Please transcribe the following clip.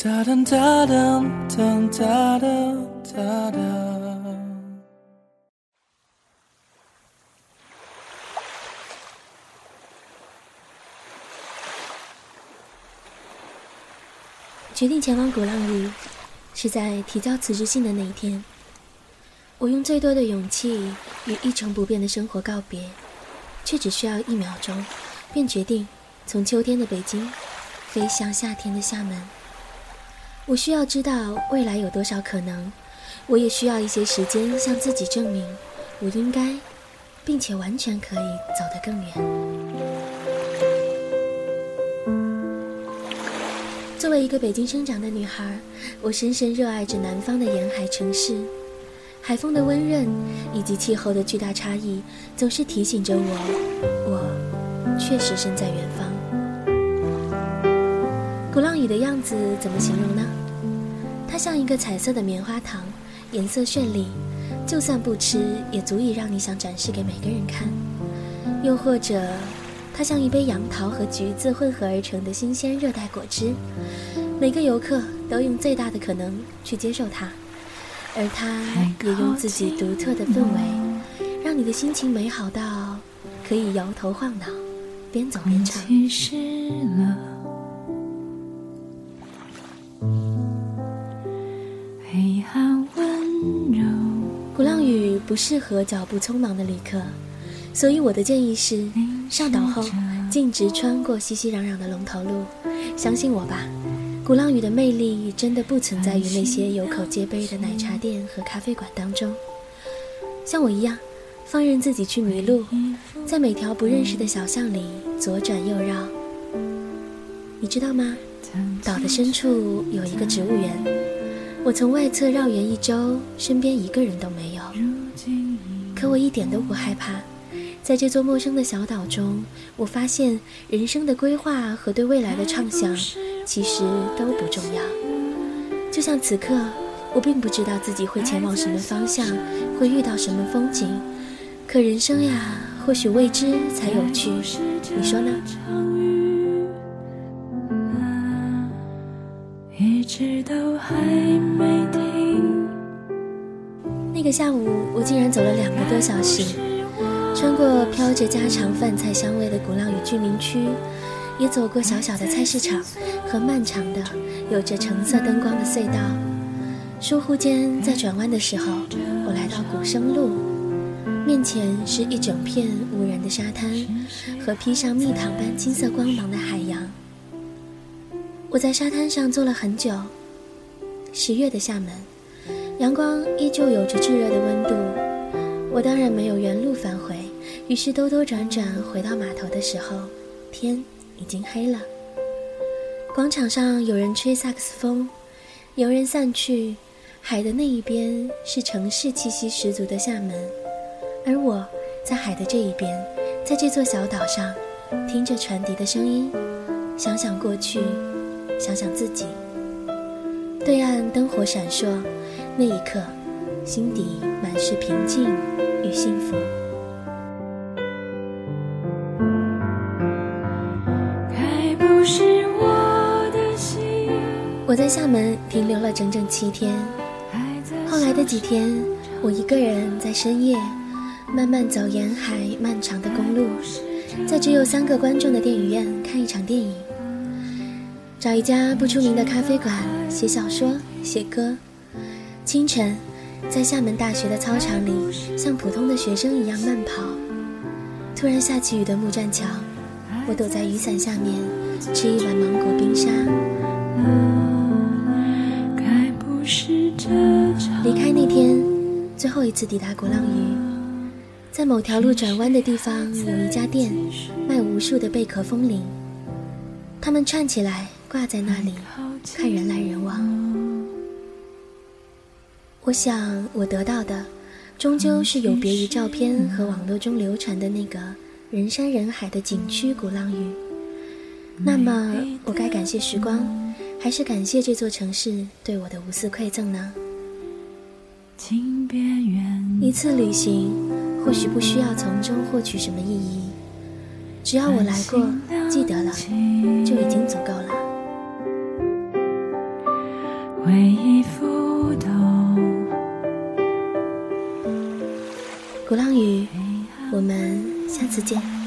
哒哒哒哒哒哒哒哒决定前往鼓浪屿。是在提交辞职信的那一天，我用最多的勇气与一成不变的生活告别，却只需要一秒钟，便决定从秋天的北京飞向夏天的厦门。我需要知道未来有多少可能，我也需要一些时间向自己证明，我应该，并且完全可以走得更远。作为一个北京生长的女孩，我深深热爱着南方的沿海城市，海风的温润以及气候的巨大差异，总是提醒着我，我确实身在远方。鼓浪屿的样子怎么形容呢？它像一个彩色的棉花糖，颜色绚丽，就算不吃也足以让你想展示给每个人看。又或者。它像一杯杨桃和橘子混合而成的新鲜热带果汁，每个游客都用最大的可能去接受它，而它也用自己独特的氛围，让你的心情美好到可以摇头晃脑，边走边唱。鼓浪屿不适合脚步匆忙的旅客。所以我的建议是，上岛后径直穿过熙熙攘攘的龙头路。相信我吧，鼓浪屿的魅力真的不存在于那些有口皆碑的奶茶店和咖啡馆当中。像我一样，放任自己去迷路，在每条不认识的小巷里左转右绕。你知道吗？岛的深处有一个植物园，我从外侧绕园一周，身边一个人都没有，可我一点都不害怕。在这座陌生的小岛中，我发现人生的规划和对未来的畅想其实都不重要。就像此刻，我并不知道自己会前往什么方向，会遇到什么风景。可人生呀，或许未知才有趣，你说呢？直都还没停那个下午，我竟然走了两个多小时。穿过飘着家常饭菜香味的鼓浪屿居民区，也走过小小的菜市场和漫长的有着橙色灯光的隧道。疏忽间，在转弯的时候，我来到古生路，面前是一整片无人的沙滩和披上蜜糖般金色光芒的海洋。我在沙滩上坐了很久。十月的厦门，阳光依旧有着炙热的温度。我当然没有原路返回。于是兜兜转转回到码头的时候，天已经黑了。广场上有人吹萨克斯风，游人散去，海的那一边是城市气息十足的厦门，而我在海的这一边，在这座小岛上，听着船笛的声音，想想过去，想想自己。对岸灯火闪烁，那一刻，心底满是平静与幸福。我在厦门停留了整整七天，后来的几天，我一个人在深夜慢慢走沿海漫长的公路，在只有三个观众的电影院看一场电影，找一家不出名的咖啡馆写小说写歌。清晨，在厦门大学的操场里，像普通的学生一样慢跑。突然下起雨的木栈桥，我躲在雨伞下面吃一碗芒果冰沙。离开那天，最后一次抵达鼓浪屿，在某条路转弯的地方有一家店，卖无数的贝壳风铃，它们串起来挂在那里，看人来人往。我想，我得到的，终究是有别于照片和网络中流传的那个人山人海的景区鼓浪屿。那么，我该感谢时光，还是感谢这座城市对我的无私馈赠呢？一次旅行，或许不需要从中获取什么意义，只要我来过，记得了，就已经足够了。回忆浮动，鼓浪屿，我们下次见。